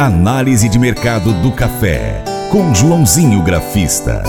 Análise de mercado do café, com Joãozinho Grafista.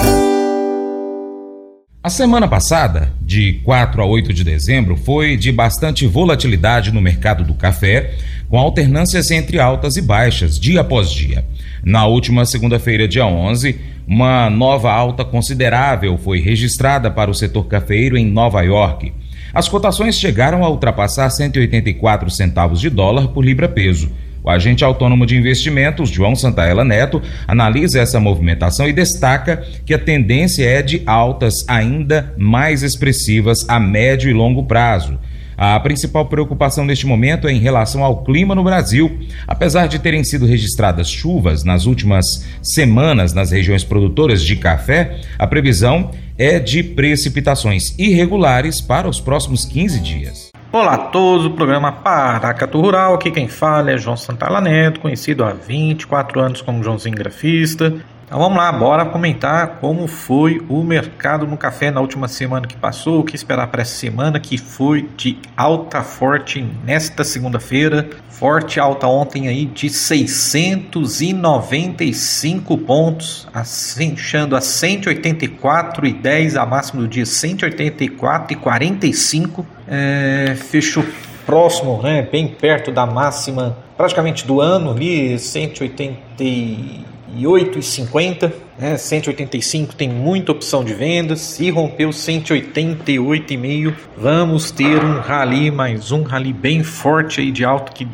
A semana passada, de 4 a 8 de dezembro, foi de bastante volatilidade no mercado do café, com alternâncias entre altas e baixas, dia após dia. Na última segunda-feira, dia 11, uma nova alta considerável foi registrada para o setor cafeiro em Nova York. As cotações chegaram a ultrapassar 184 centavos de dólar por libra-peso o agente autônomo de investimentos, João Santaella Neto, analisa essa movimentação e destaca que a tendência é de altas ainda mais expressivas a médio e longo prazo. A principal preocupação neste momento é em relação ao clima no Brasil. Apesar de terem sido registradas chuvas nas últimas semanas nas regiões produtoras de café, a previsão é de precipitações irregulares para os próximos 15 dias. Olá a todos, o programa Paracatu Rural, aqui quem fala é João Santana Neto, conhecido há 24 anos como Joãozinho Grafista. Então vamos lá, bora comentar como foi o mercado no café na última semana que passou, o que esperar para essa semana que foi de alta forte nesta segunda-feira, forte alta ontem aí de 695 pontos, fechando a 184,10 a máxima do dia 184,45, é, fechou próximo, né, bem perto da máxima praticamente do ano ali, 180 188,50, né? 185 tem muita opção de venda. Se rompeu 188,5, vamos ter um rally, mais um rally bem forte aí de alta que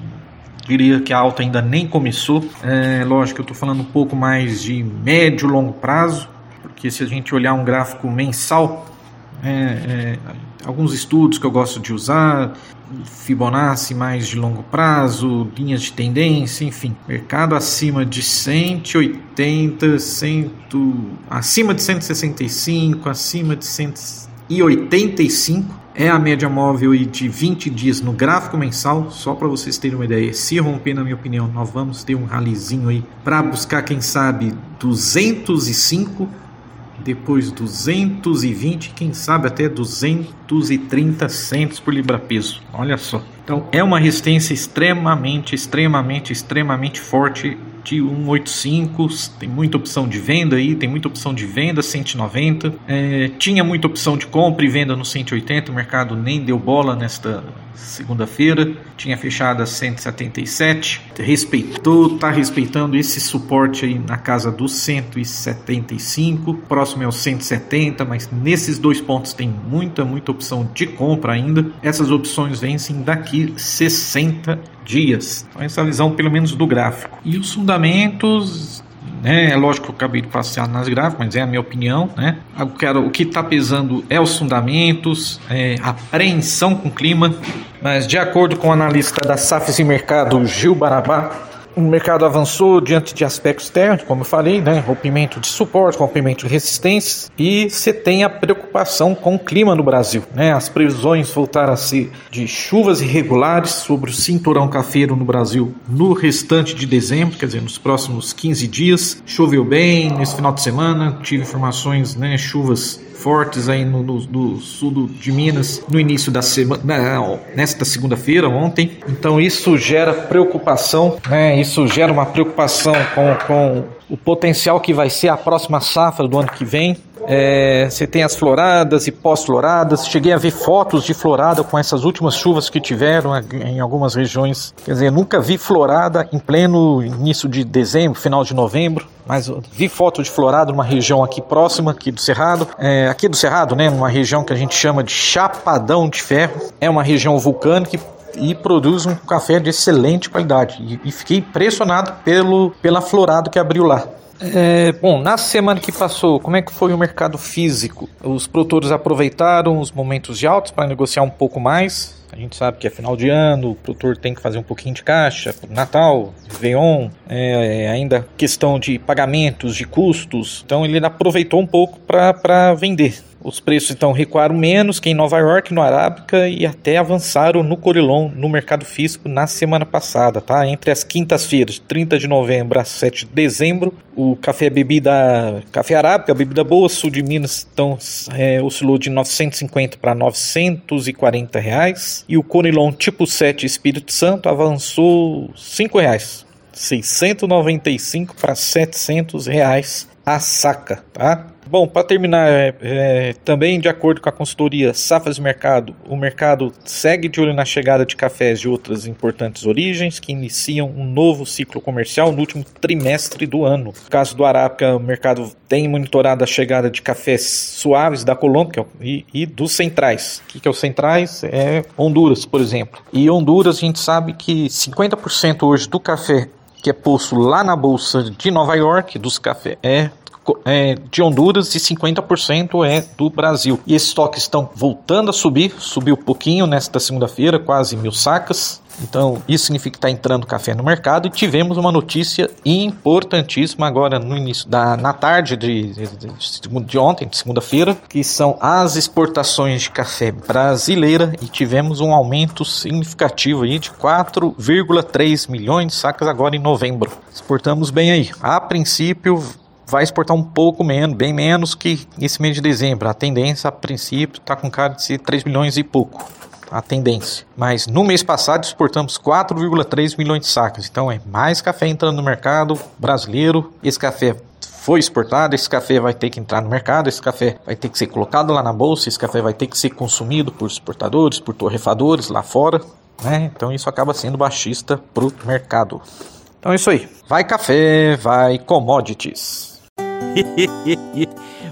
diria que a alta ainda nem começou. É, lógico eu estou falando um pouco mais de médio longo prazo, porque se a gente olhar um gráfico mensal, é, é, alguns estudos que eu gosto de usar, Fibonacci mais de longo prazo, linhas de tendência, enfim, mercado acima de 180, 100, acima de 165, acima de 185 é a média móvel de 20 dias no gráfico mensal, só para vocês terem uma ideia. Se romper, na minha opinião, nós vamos ter um ralizinho aí para buscar, quem sabe, 205 depois 220, quem sabe até 230 centos por libra-peso. Olha só. Então é uma resistência extremamente, extremamente, extremamente forte de 185, tem muita opção de venda aí, tem muita opção de venda 190, é, tinha muita opção de compra e venda no 180, o mercado nem deu bola nesta segunda-feira, tinha fechado a 177, respeitou, está respeitando esse suporte aí na casa dos 175, próximo é o 170, mas nesses dois pontos tem muita, muita opção de compra ainda. Essas opções vencem daqui 60 dias. Então, essa visão, pelo menos, do gráfico. E os fundamentos né? É lógico que eu acabei de passear nas gráficas, mas é a minha opinião, né? Quero, o que está pesando é os fundamentos, é a apreensão com o clima, mas de acordo com o analista da Safes e Mercado, Gil Barabá, o mercado avançou diante de aspectos externos, como eu falei, né? rompimento de suporte, rompimento de resistências, e você tem a preocupação com o clima no Brasil. Né? As previsões voltaram a ser de chuvas irregulares sobre o cinturão cafeiro no Brasil no restante de dezembro, quer dizer, nos próximos 15 dias. Choveu bem nesse final de semana, tive informações, né? chuvas fortes aí no, no, no sul de Minas no início da semana, nesta segunda-feira, ontem. Então isso gera preocupação, né? Isso gera uma preocupação com, com o potencial que vai ser a próxima safra do ano que vem. É, você tem as floradas e pós-floradas. Cheguei a ver fotos de florada com essas últimas chuvas que tiveram em algumas regiões. Quer dizer, nunca vi florada em pleno início de dezembro, final de novembro. Mas vi foto de florada numa região aqui próxima, aqui do Cerrado. É, aqui do Cerrado, né, numa região que a gente chama de Chapadão de Ferro. É uma região vulcânica e produz um café de excelente qualidade. E, e fiquei impressionado pelo, pela florada que abriu lá. É, bom, na semana que passou, como é que foi o mercado físico? Os produtores aproveitaram os momentos de altos para negociar um pouco mais. A gente sabe que é final de ano, o produtor tem que fazer um pouquinho de caixa, Natal, Réveillon, é, é, ainda questão de pagamentos, de custos. Então ele aproveitou um pouco para vender. Os preços então recuaram menos que em Nova York, no Arábica e até avançaram no Corilon, no mercado físico, na semana passada, tá? Entre as quintas-feiras, 30 de novembro a 7 de dezembro, o café bebida, café Arábica, bebida boa, sul de Minas, então é, oscilou de 950 para 940 reais e o Conilon tipo 7 Espírito Santo avançou 5 reais 695 para 700 reais a saca, tá? Bom, para terminar, é, é, também de acordo com a consultoria Safras Mercado, o mercado segue de olho na chegada de cafés de outras importantes origens que iniciam um novo ciclo comercial no último trimestre do ano. No caso do Arábica, o mercado tem monitorado a chegada de cafés suaves da Colômbia e, e dos centrais. O que, que é os centrais? É Honduras, por exemplo. E Honduras, a gente sabe que 50% hoje do café que é posto lá na bolsa de Nova York, dos cafés, é é de Honduras e 50% é do Brasil. E esses estoques estão voltando a subir, subiu um pouquinho nesta segunda-feira, quase mil sacas. Então, isso significa que está entrando café no mercado e tivemos uma notícia importantíssima agora no início da na tarde de, de, de, de ontem, de segunda-feira, que são as exportações de café brasileira e tivemos um aumento significativo aí de 4,3 milhões de sacas agora em novembro. Exportamos bem aí. A princípio, vai exportar um pouco menos, bem menos que esse mês de dezembro. A tendência, a princípio, está com cara de ser 3 milhões e pouco. A tendência. Mas no mês passado exportamos 4,3 milhões de sacas. Então é mais café entrando no mercado brasileiro. Esse café foi exportado, esse café vai ter que entrar no mercado, esse café vai ter que ser colocado lá na bolsa, esse café vai ter que ser consumido por exportadores, por torrefadores lá fora. Né? Então isso acaba sendo baixista para o mercado. Então é isso aí. Vai café, vai commodities.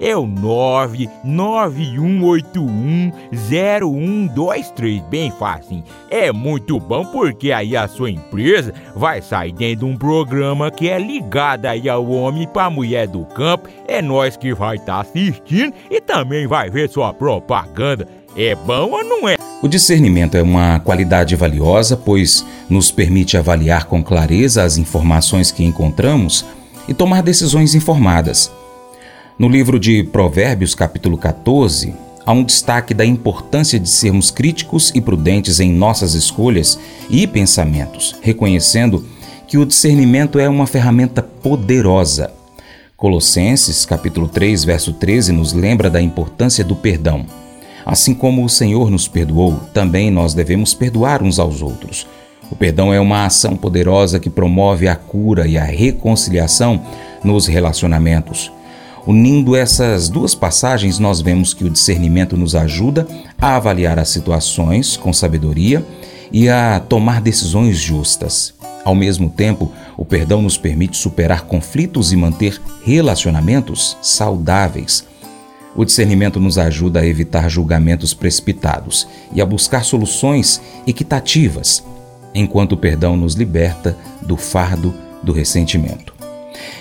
é o 991810123. Bem fácil. É muito bom porque aí a sua empresa vai sair dentro de um programa que é ligado aí ao homem para mulher do campo. É nós que vai estar tá assistindo e também vai ver sua propaganda. É bom ou não é? O discernimento é uma qualidade valiosa, pois nos permite avaliar com clareza as informações que encontramos e tomar decisões informadas. No livro de Provérbios, capítulo 14, há um destaque da importância de sermos críticos e prudentes em nossas escolhas e pensamentos, reconhecendo que o discernimento é uma ferramenta poderosa. Colossenses, capítulo 3, verso 13, nos lembra da importância do perdão. Assim como o Senhor nos perdoou, também nós devemos perdoar uns aos outros. O perdão é uma ação poderosa que promove a cura e a reconciliação nos relacionamentos. Unindo essas duas passagens, nós vemos que o discernimento nos ajuda a avaliar as situações com sabedoria e a tomar decisões justas. Ao mesmo tempo, o perdão nos permite superar conflitos e manter relacionamentos saudáveis. O discernimento nos ajuda a evitar julgamentos precipitados e a buscar soluções equitativas, enquanto o perdão nos liberta do fardo do ressentimento.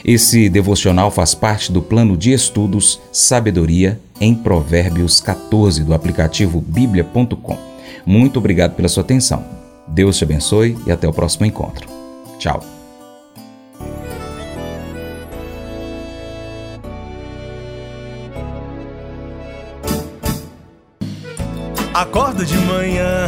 Esse devocional faz parte do plano de estudos Sabedoria em Provérbios 14 do aplicativo bíblia.com. Muito obrigado pela sua atenção. Deus te abençoe e até o próximo encontro. Tchau. Acordo de manhã